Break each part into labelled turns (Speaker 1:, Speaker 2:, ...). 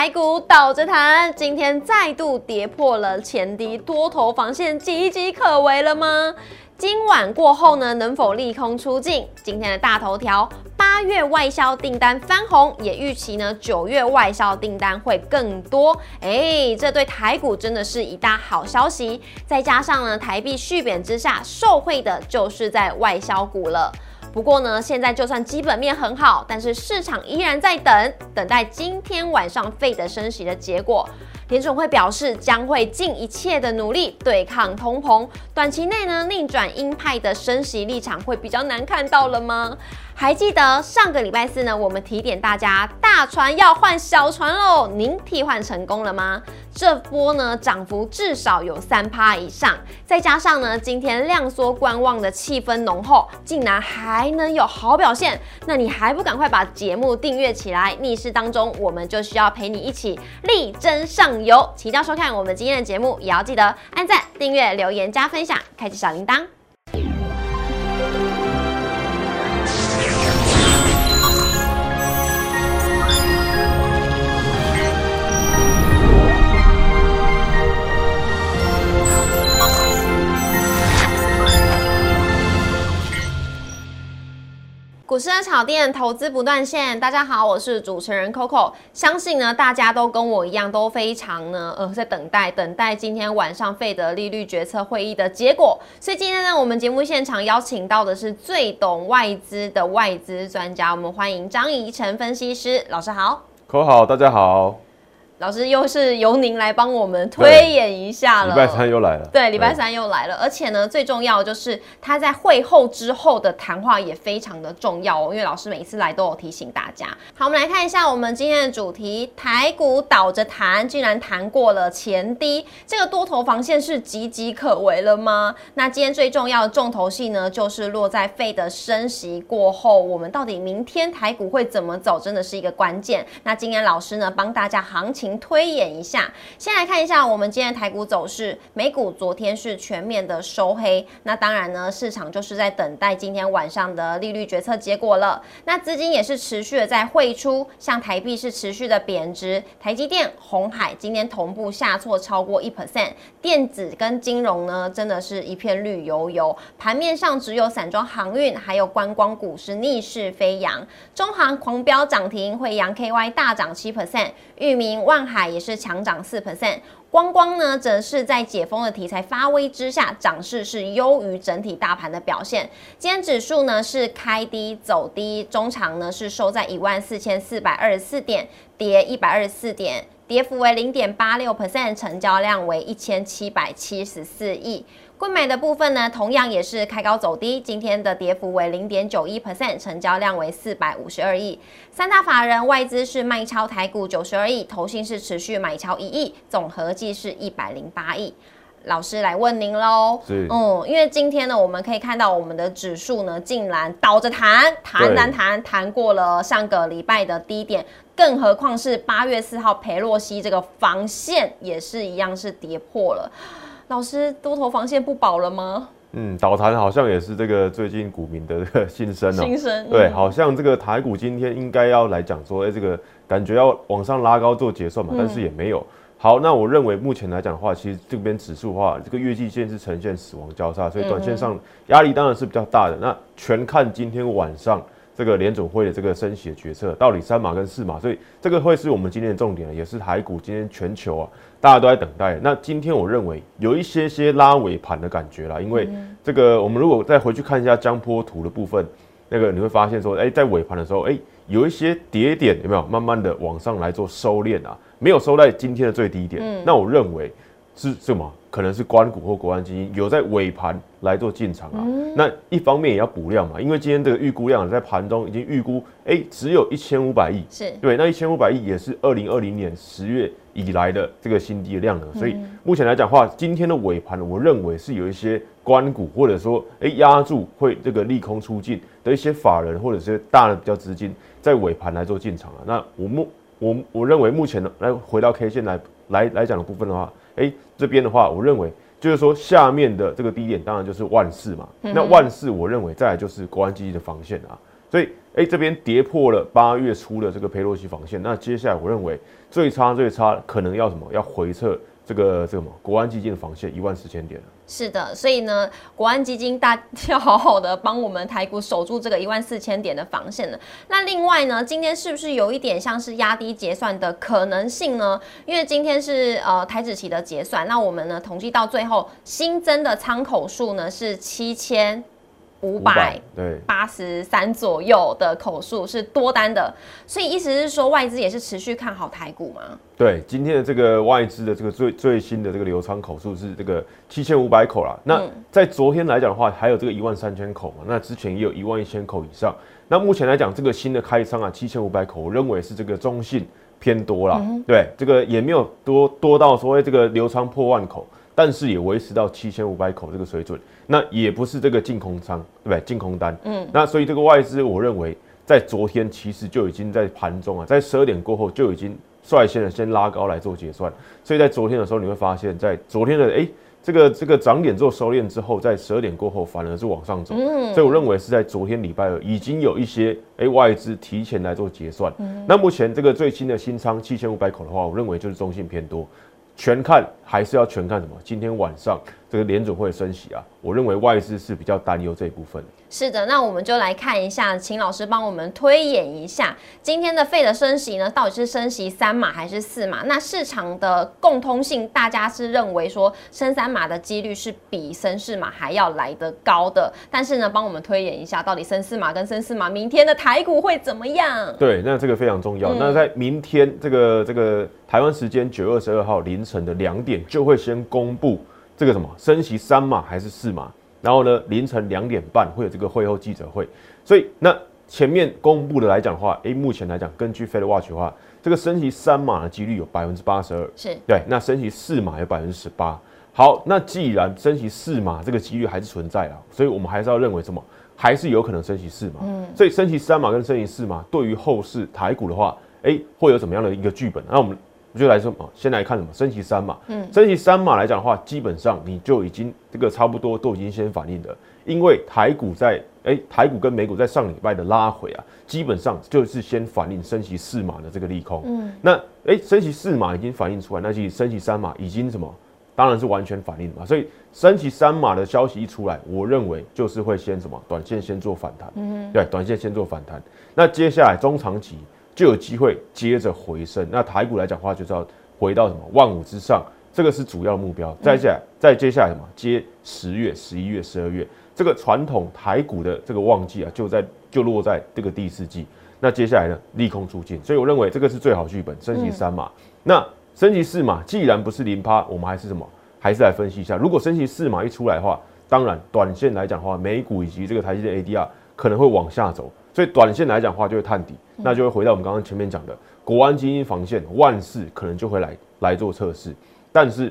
Speaker 1: 台股倒着弹，今天再度跌破了前低，多头防线岌岌可危了吗？今晚过后呢，能否利空出尽？今天的大头条，八月外销订单翻红，也预期呢九月外销订单会更多。哎，这对台股真的是一大好消息。再加上呢，台币续贬之下，受惠的就是在外销股了。不过呢，现在就算基本面很好，但是市场依然在等，等待今天晚上费的升息的结果。联总会表示将会尽一切的努力对抗通膨，短期内呢逆转鹰派的升息立场会比较难看到了吗？还记得上个礼拜四呢，我们提点大家大船要换小船喽，您替换成功了吗？这波呢涨幅至少有三趴以上，再加上呢今天量缩观望的气氛浓厚，竟然还能有好表现，那你还不赶快把节目订阅起来？逆势当中，我们就需要陪你一起力争上有。期待收看我们今天的节目，也要记得按赞、订阅、留言、加分享，开启小铃铛。炒店，投资不断线。大家好，我是主持人 Coco。相信呢，大家都跟我一样，都非常呢，呃，在等待，等待今天晚上费德利率决策会议的结果。所以今天呢，我们节目现场邀请到的是最懂外资的外资专家，我们欢迎张怡晨分析师老师好
Speaker 2: ，Coco 好，大家好。
Speaker 1: 老师又是由您来帮我们推演一下了。
Speaker 2: 礼拜三又来了。
Speaker 1: 对，礼拜三又来了，而且呢，最重要就是他在会后之后的谈话也非常的重要哦，因为老师每一次来都有提醒大家。好，我们来看一下我们今天的主题：台股倒着弹，竟然弹过了前低，这个多头防线是岌岌可危了吗？那今天最重要的重头戏呢，就是落在费的升息过后，我们到底明天台股会怎么走，真的是一个关键。那今天老师呢，帮大家行情。推演一下，先来看一下我们今天的台股走势。美股昨天是全面的收黑，那当然呢，市场就是在等待今天晚上的利率决策结果了。那资金也是持续的在汇出，像台币是持续的贬值，台积电、红海今天同步下挫超过一 percent，电子跟金融呢，真的是一片绿油油。盘面上只有散装航运还有观光股是逆势飞扬，中航狂飙涨停，惠阳 KY 大涨七 percent。域名、万上海也是强涨四 percent，光光呢则是在解封的题材发威之下，涨势是优于整体大盘的表现。今天指数呢是开低走低，中长呢是收在一万四千四百二十四点，跌一百二十四点，跌幅为零点八六 percent，成交量为一千七百七十四亿。贵买的部分呢，同样也是开高走低，今天的跌幅为零点九一 percent，成交量为四百五十二亿。三大法人外资是卖超台股九十二亿，投信是持续买超一亿，总合计是一百零八亿。老师来问您喽，
Speaker 2: 嗯，
Speaker 1: 因为今天呢，我们可以看到我们的指数呢，竟然倒着弹，弹弹弹弹过了上个礼拜的低点，更何况是八月四号裴洛西这个防线也是一样是跌破了。老师，多头防线不保了吗？
Speaker 2: 嗯，倒弹好像也是这个最近股民的这个心声
Speaker 1: 哦。心声
Speaker 2: 对，好像这个台股今天应该要来讲说，哎，这个感觉要往上拉高做结算嘛，但是也没有。好，那我认为目前来讲的话，其实这边指数的话，这个月季线是呈现死亡交叉，所以短线上压力当然是比较大的。那全看今天晚上。这个联总会的这个升息的决策，到底三码跟四码，所以这个会是我们今天的重点，也是台股今天全球啊，大家都在等待。那今天我认为有一些些拉尾盘的感觉啦，因为这个我们如果再回去看一下江波图的部分，那个你会发现说，哎，在尾盘的时候，哎，有一些跌点有没有慢慢的往上来做收敛啊？没有收在今天的最低点，那我认为。是什么？可能是关股或国安基金有在尾盘来做进场啊。那一方面也要补量嘛，因为今天这个预估量在盘中已经预估，哎，只有一千五百亿。
Speaker 1: 是
Speaker 2: 对，那一千五百亿也是二零二零年十月以来的这个新低的量了。所以目前来讲话，今天的尾盘，我认为是有一些关股或者说哎压住会这个利空出尽的一些法人或者是大的比较资金在尾盘来做进场啊。那我目我我认为目前呢，来回到 K 线来来来讲的部分的话。哎，这边的话，我认为就是说下面的这个低点当然就是万四嘛。那万四，我认为再来就是国安基金的防线啊。所以，哎，哎，这边跌破了八月初的这个佩洛西防线，那接下来我认为最差最差可能要什么？要回撤这个这个什么国安基金的防线一万四千点。
Speaker 1: 是的，所以呢，国安基金大要好好的帮我们台股守住这个一万四千点的防线了。那另外呢，今天是不是有一点像是压低结算的可能性呢？因为今天是呃台指期的结算，那我们呢统计到最后新增的仓口数呢是七千。五百
Speaker 2: 对
Speaker 1: 八十三左右的口数是多单的，所以意思是说外资也是持续看好台股吗？
Speaker 2: 对，今天的这个外资的这个最最新的这个流仓口数是这个七千五百口啦。那在昨天来讲的话，还有这个一万三千口嘛？那之前也有一万一千口以上。那目前来讲，这个新的开仓啊，七千五百口，我认为是这个中性偏多啦。对，这个也没有多多到所谓这个流仓破万口。但是也维持到七千五百口这个水准，那也不是这个净空仓，对不对？净空单，嗯，那所以这个外资，我认为在昨天其实就已经在盘中啊，在十二点过后就已经率先的先拉高来做结算，所以在昨天的时候你会发现，在昨天的哎这个这个涨点做收敛之后，在十二点过后反而是往上走，嗯，所以我认为是在昨天礼拜二已经有一些哎外资提前来做结算，嗯，那目前这个最新的新仓七千五百口的话，我认为就是中性偏多。全看还是要全看什么？今天晚上这个联准会升息啊，我认为外资是比较担忧这一部分。
Speaker 1: 是的，那我们就来看一下，请老师帮我们推演一下今天的费的升息呢，到底是升息三码还是四码？那市场的共通性，大家是认为说升三码的几率是比升四码还要来得高的。但是呢，帮我们推演一下，到底升四码跟升四码，明天的台股会怎么样？
Speaker 2: 对，那这个非常重要。那在明天这个这个台湾时间九月二十二号凌晨的两点，就会先公布这个什么升息三码还是四码。然后呢，凌晨两点半会有这个会后记者会，所以那前面公布的来讲的话，诶，目前来讲，根据 Fed Watch 的话，这个升息三码的几率有百分之八十二，
Speaker 1: 是
Speaker 2: 对，那升息四码有百分之十八。好，那既然升息四码这个几率还是存在啊，所以我们还是要认为什么，还是有可能升息四码。嗯，所以升息三码跟升息四码对于后市台股的话，诶，会有怎么样的一个剧本？那我们。我就来说嘛，先来看什么升息三码。嗯，升息三码来讲的话，基本上你就已经这个差不多都已经先反映了，因为台股在哎台股跟美股在上礼拜的拉回啊，基本上就是先反映升息四码的这个利空。嗯，那哎升息四码已经反映出来，那其实升息三码已经什么，当然是完全反映嘛。所以升息三码的消息一出来，我认为就是会先什么短线先做反弹。嗯，对，短线先做反弹。那接下来中长期。就有机会接着回升。那台股来讲话，就是要回到什么万五之上，这个是主要目标。再下，再接下来什么？接十月、十一月、十二月，这个传统台股的这个旺季啊，就在就落在这个第四季。那接下来呢，利空出尽，所以我认为这个是最好剧本，升级三码。那升级四码，既然不是零趴，我们还是什么？还是来分析一下。如果升级四码一出来的话，当然短线来讲的话，美股以及这个台积电 ADR 可能会往下走。所以短线来讲的话，就会探底，那就会回到我们刚刚前面讲的国安基金防线万事可能就会来来做测试，但是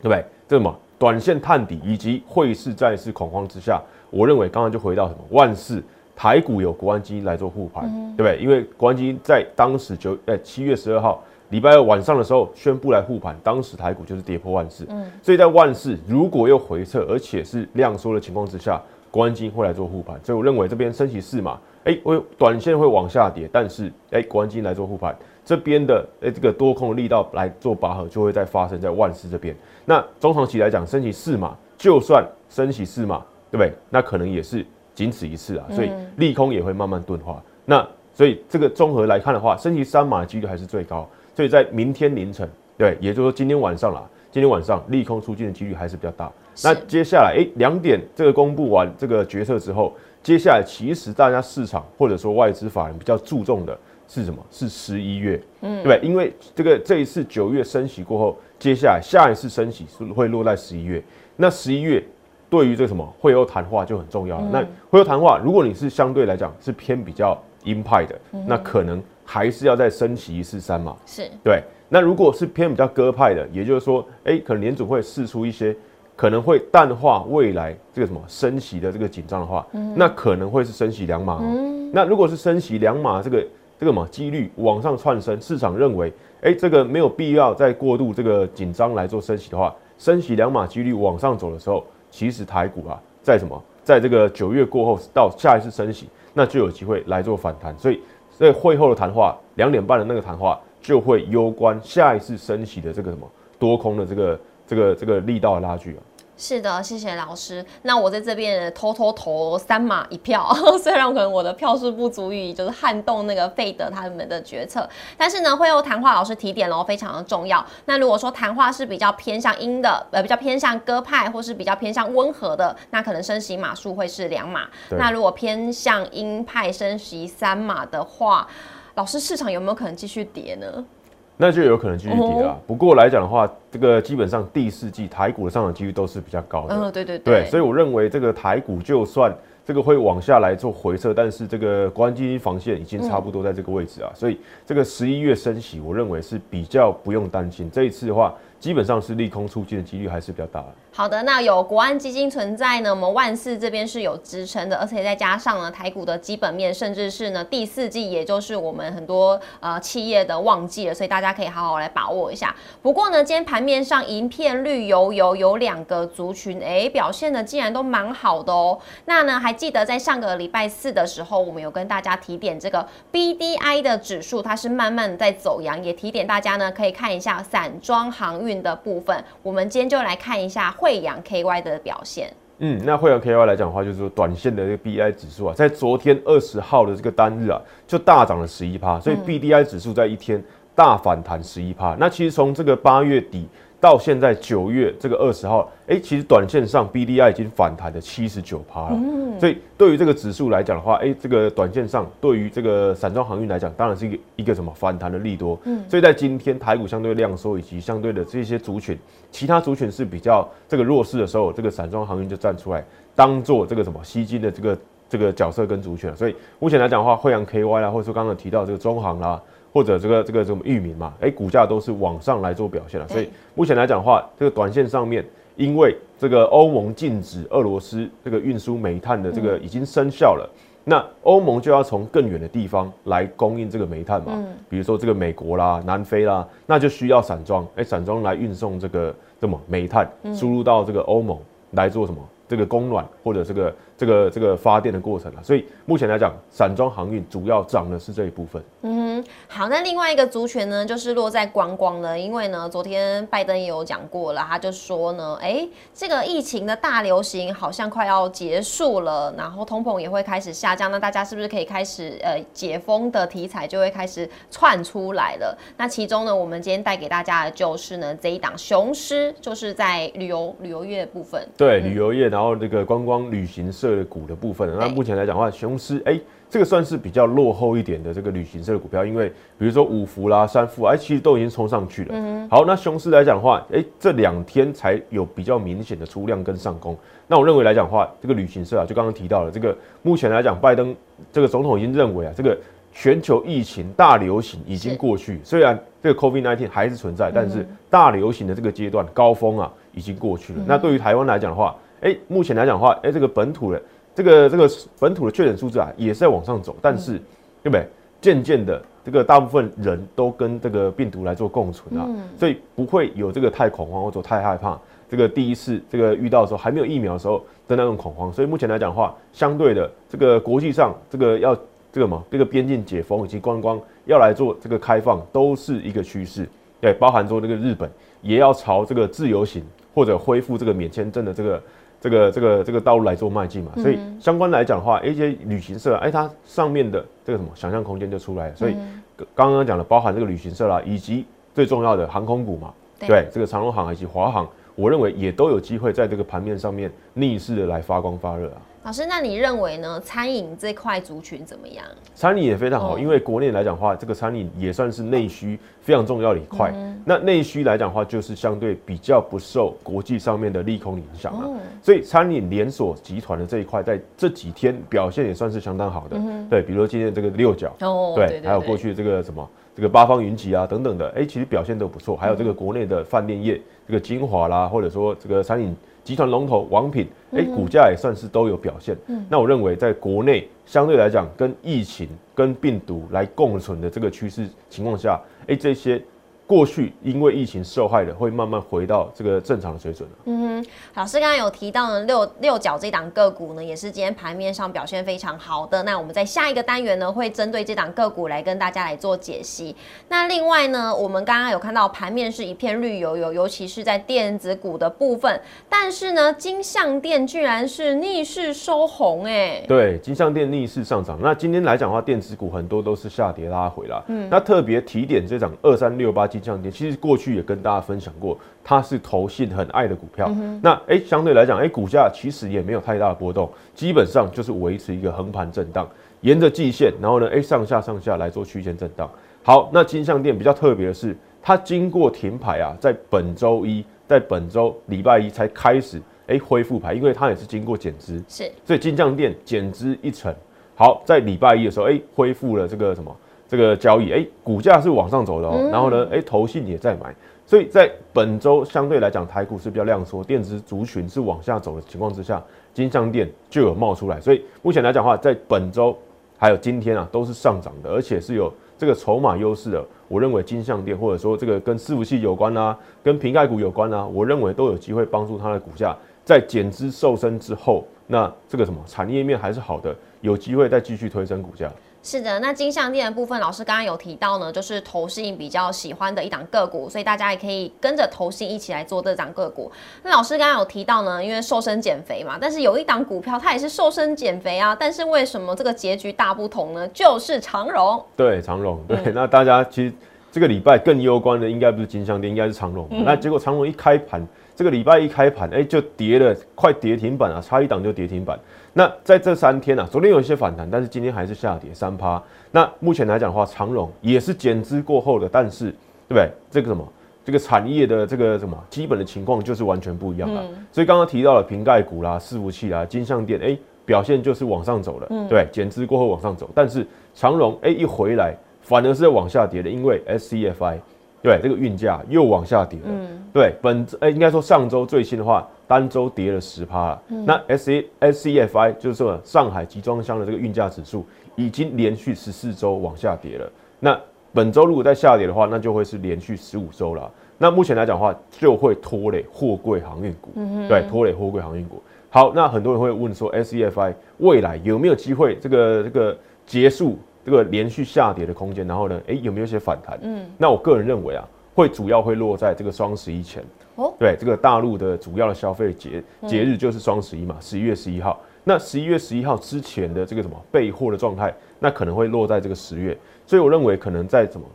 Speaker 2: 对不对？这什么短线探底以及汇市再次恐慌之下，我认为刚刚就回到什么万事台股有国安基金来做护盘，对不对？因为国安基金在当时九呃七月十二号礼拜二晚上的时候宣布来护盘，当时台股就是跌破万事，嗯，所以在万事如果又回撤，而且是量缩的情况之下，国安基金会来做护盘，所以我认为这边升起四码。哎，会短线会往下跌，但是哎，国安基金来做护盘，这边的哎这个多空的力道来做拔河，就会再发生在万事这边。那中长期来讲，升起四码，就算升起四码，对不对？那可能也是仅此一次啊，所以利空也会慢慢钝化。那所以这个综合来看的话，升起三码的几率还是最高。所以在明天凌晨，对，也就是说今天晚上啦，今天晚上利空出尽的几率还是比较大。那接下来哎，两点这个公布完这个决策之后。接下来，其实大家市场或者说外资法人比较注重的是什么？是十一月，嗯，对因为这个这一次九月升息过后，接下来下一次升息是会落在十一月。那十一月对于这什么会后谈话就很重要了。那会后谈话，如果你是相对来讲是偏比较鹰派的，那可能还是要再升息一次三嘛。
Speaker 1: 是
Speaker 2: 对。那如果是偏比较鸽派的，也就是说，哎，可能联储会试出一些。可能会淡化未来这个什么升息的这个紧张的话，那可能会是升息两码哦。那如果是升息两码，这个这个嘛几率往上窜升，市场认为，哎，这个没有必要再过度这个紧张来做升息的话，升息两码几率往上走的时候，其实台股啊，在什么，在这个九月过后到下一次升息，那就有机会来做反弹。所以在会后的谈话，两点半的那个谈话就会攸关下一次升息的这个什么多空的这个这个这个力道的拉锯啊。
Speaker 1: 是的，谢谢老师。那我在这边偷偷投三码一票，虽然可能我的票数不足以就是撼动那个费德他们的决策，但是呢，会有谈话老师提点哦，非常的重要。那如果说谈话是比较偏向阴的，呃，比较偏向鸽派，或是比较偏向温和的，那可能升息码数会是两码。那如果偏向鹰派升息三码的话，老师市场有没有可能继续跌呢？
Speaker 2: 那就有可能继续跌了。不过来讲的话，这个基本上第四季台股的上涨几率都是比较高的。
Speaker 1: 嗯，对对
Speaker 2: 对。所以我认为这个台股就算这个会往下来做回撤，但是这个国安基金防线已经差不多在这个位置啊。所以这个十一月升息，我认为是比较不用担心。这一次的话。基本上是利空出尽的几率还是比较大的。
Speaker 1: 好的，那有国安基金存在呢，我们万四这边是有支撑的，而且再加上呢台股的基本面，甚至是呢第四季，也就是我们很多呃企业的旺季了，所以大家可以好好来把握一下。不过呢，今天盘面上一片绿油油，有两个族群，哎，表现的竟然都蛮好的哦。那呢，还记得在上个礼拜四的时候，我们有跟大家提点这个 B D I 的指数，它是慢慢在走阳，也提点大家呢可以看一下散装航运。的部分，我们今天就来看一下惠阳 KY 的表现。
Speaker 2: 嗯，那惠阳 KY 来讲的话，就是说短线的这个 BI 指数啊，在昨天二十号的这个单日啊，就大涨了十一趴，所以 BDI 指数在一天大反弹十一趴。那其实从这个八月底。到现在九月这个二十号，哎，其实短线上 B D I 已经反弹了七十九趴了。嗯，所以对于这个指数来讲的话，哎，这个短线上对于这个散装航运来讲，当然是一个一个什么反弹的利多。嗯，所以在今天台股相对量缩以及相对的这些族群，其他族群是比较这个弱势的时候，这个散装航运就站出来当做这个什么吸金的这个这个角色跟族群。所以目前来讲的话，惠阳 K Y 啦，或者说刚刚提到这个中航啦。或者这个这个什么域名嘛，哎，股价都是往上来做表现了，所以目前来讲的话，这个短线上面，因为这个欧盟禁止俄罗斯这个运输煤炭的这个已经生效了，那欧盟就要从更远的地方来供应这个煤炭嘛，比如说这个美国啦、南非啦，那就需要散装，哎，散装来运送这个什么煤炭输入到这个欧盟来做什么？这个供暖或者这个。这个这个发电的过程了，所以目前来讲，散装航运主要涨的是这一部分。
Speaker 1: 嗯，好，那另外一个族群呢，就是落在观光了，因为呢，昨天拜登也有讲过了，他就说呢，哎，这个疫情的大流行好像快要结束了，然后通膨也会开始下降，那大家是不是可以开始呃解封的题材就会开始窜出来了？那其中呢，我们今天带给大家的就是呢这一档雄狮，就是在旅游旅游业部分，
Speaker 2: 对旅游业，然后这个观光旅行社的。股的部分，那目前来讲的话，雄狮哎，这个算是比较落后一点的这个旅行社的股票，因为比如说五福啦、三富哎，其实都已经冲上去了。嗯，好，那雄狮来讲的话，哎，这两天才有比较明显的出量跟上攻。那我认为来讲的话，这个旅行社啊，就刚刚提到了，这个目前来讲，拜登这个总统已经认为啊，这个全球疫情大流行已经过去，虽然这个 COVID-19 还是存在，但是大流行的这个阶段高峰啊已经过去了。那对于台湾来讲的话，哎，目前来讲的话，哎，这个本土的这个这个本土的确诊数字啊，也是在往上走，但是对不对？渐渐的，这个大部分人都跟这个病毒来做共存啊，所以不会有这个太恐慌或者太害怕。这个第一次这个遇到的时候还没有疫苗的时候的那种恐慌，所以目前来讲的话，相对的这个国际上这个要这个嘛，这个边境解封以及观光要来做这个开放，都是一个趋势。对，包含说这个日本也要朝这个自由行或者恢复这个免签证的这个。这个这个这个道路来做迈进嘛，所以相关来讲的话，一些旅行社，哎，它上面的这个什么想象空间就出来了。所以刚刚讲的，包含这个旅行社啦，以及最重要的航空股嘛，对，这个长荣航以及华航，我认为也都有机会在这个盘面上面逆势的来发光发热啊。
Speaker 1: 老师，那你认为呢？餐饮这块族群怎么样？
Speaker 2: 餐饮也非常好，因为国内来讲的话，这个餐饮也算是内需非常重要的一块。那内需来讲的话，就是相对比较不受国际上面的利空影响啊。所以餐饮连锁集团的这一块，在这几天表现也算是相当好的。对，比如说今天这个六角，对，还有过去这个什么这个八方云集啊等等的，哎，其实表现都不错。还有这个国内的饭店业，这个精华啦，或者说这个餐饮。集团龙头王品，哎，股价也算是都有表现。嗯，那我认为在国内相对来讲，跟疫情、跟病毒来共存的这个趋势情况下，哎，这些过去因为疫情受害的，会慢慢回到这个正常的水准了。
Speaker 1: 嗯哼，老师刚刚有提到呢，六六角这档个股呢，也是今天盘面上表现非常好的。那我们在下一个单元呢，会针对这档个股来跟大家来做解析。那另外呢，我们刚刚有看到盘面是一片绿油油，尤其是在电子股的部分。但是呢，金相电居然是逆势收红，哎，
Speaker 2: 对，金相电逆势上涨。那今天来讲的话，电子股很多都是下跌拉回啦。嗯，那特别提点这档二三六八金。降跌，其实过去也跟大家分享过，它是投信很爱的股票。那哎，相对来讲，哎，股价其实也没有太大的波动，基本上就是维持一个横盘震荡，沿着季线，然后呢，哎，上下上下来做区间震荡。好，那金相店比较特别的是，它经过停牌啊，在本周一，在本周礼拜一才开始哎恢复牌，因为它也是经过减资，
Speaker 1: 是，
Speaker 2: 所以金相店减资一成。好，在礼拜一的时候，哎，恢复了这个什么？这个交易，哎，股价是往上走的哦，然后呢，哎，投信也在买，所以在本周相对来讲，台股是比较量缩，电子族群是往下走的情况之下，金相电就有冒出来，所以目前来讲的话，在本周还有今天啊，都是上涨的，而且是有这个筹码优势的。我认为金相电或者说这个跟伺服器有关啊，跟瓶盖股有关啊，我认为都有机会帮助它的股价在减资瘦身之后，那这个什么产业面还是好的，有机会再继续推升股价。
Speaker 1: 是的，那金项链的部分，老师刚刚有提到呢，就是投信比较喜欢的一档个股，所以大家也可以跟着投信一起来做这档个股。那老师刚刚有提到呢，因为瘦身减肥嘛，但是有一档股票它也是瘦身减肥啊，但是为什么这个结局大不同呢？就是长荣。
Speaker 2: 对，长荣。对，那大家其实这个礼拜更攸关的应该不是金相店，应该是长荣。那结果长荣一开盘，这个礼拜一开盘，哎，就跌了，快跌停板啊，差一档就跌停板。那在这三天啊，昨天有一些反弹，但是今天还是下跌三趴。那目前来讲的话，长荣也是减资过后的，但是对不对？这个什么，这个产业的这个什么基本的情况就是完全不一样了。所以刚刚提到了瓶盖股啦、伺服器啦、金相店，哎，表现就是往上走了，对，减资过后往上走。但是长荣哎一回来，反而是在往下跌的，因为 SCFI 对这个运价又往下跌了。对，本哎应该说上周最新的话。单周跌了十趴了，那 S A S C F I 就是说上海集装箱的这个运价指数已经连续十四周往下跌了。那本周如果再下跌的话，那就会是连续十五周了。那目前来讲的话，就会拖累货柜航运股，对，拖累货柜航运股。好，那很多人会问说，S C F I 未来有没有机会这个这个结束这个连续下跌的空间？然后呢，哎，有没有一些反弹？嗯，那我个人认为啊，会主要会落在这个双十一前。哦对，这个大陆的主要的消费节节日就是双十一嘛，十一月十一号。那十一月十一号之前的这个什么备货的状态，那可能会落在这个十月。所以我认为可能在什么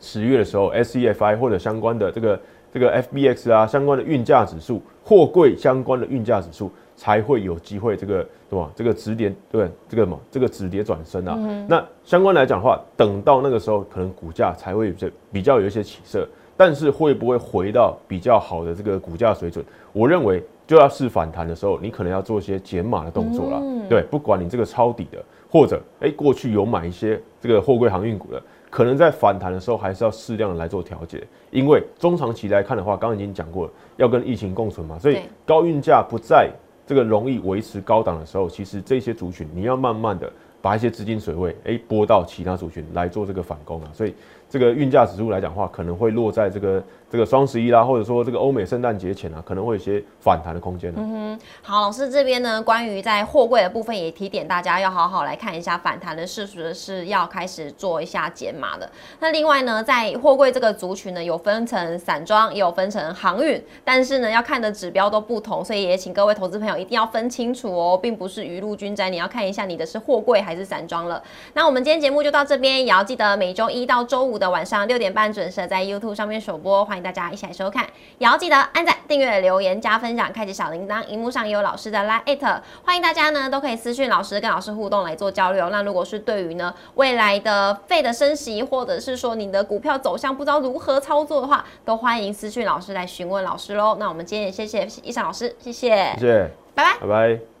Speaker 2: 十月的时候，SEFI 或者相关的这个这个 FBX 啊，相关的运价指数，货柜相关的运价指数才会有机会这个对吧？这个止跌对这个嘛，这个止跌转升啊。那相关来讲的话，等到那个时候，可能股价才会这比较有一些起色。但是会不会回到比较好的这个股价水准？我认为就要试反弹的时候，你可能要做一些减码的动作了。对，不管你这个抄底的，或者哎过去有买一些这个货柜航运股的，可能在反弹的时候还是要适量的来做调节。因为中长期来看的话，刚刚已经讲过了，要跟疫情共存嘛，所以高运价不在这个容易维持高档的时候，其实这些族群你要慢慢的把一些资金水位哎拨到其他族群来做这个反攻啊，所以。这个运价指数来讲的话，可能会落在这个这个双十一啦，或者说这个欧美圣诞节前啊，可能会有些反弹的空间
Speaker 1: 嗯哼，好，老师这边呢，关于在货柜的部分也提点大家要好好来看一下反弹的事实是要开始做一下减码的。那另外呢，在货柜这个族群呢，有分成散装，也有分成航运，但是呢，要看的指标都不同，所以也请各位投资朋友一定要分清楚哦，并不是雨露均沾，你要看一下你的是货柜还是散装了。那我们今天节目就到这边，也要记得每周一到周五。的晚上六点半准时在 YouTube 上面首播，欢迎大家一起来收看，也要记得按赞、订阅、留言、加分享、开启小铃铛。荧幕上也有老师的 Line，欢迎大家呢都可以私讯老师，跟老师互动来做交流。那如果是对于呢未来的费的升息，或者是说你的股票走向不知道如何操作的话，都欢迎私讯老师来询问老师喽。那我们今天也谢谢易尚老师，谢谢，
Speaker 2: 谢谢，
Speaker 1: 拜拜，
Speaker 2: 拜拜。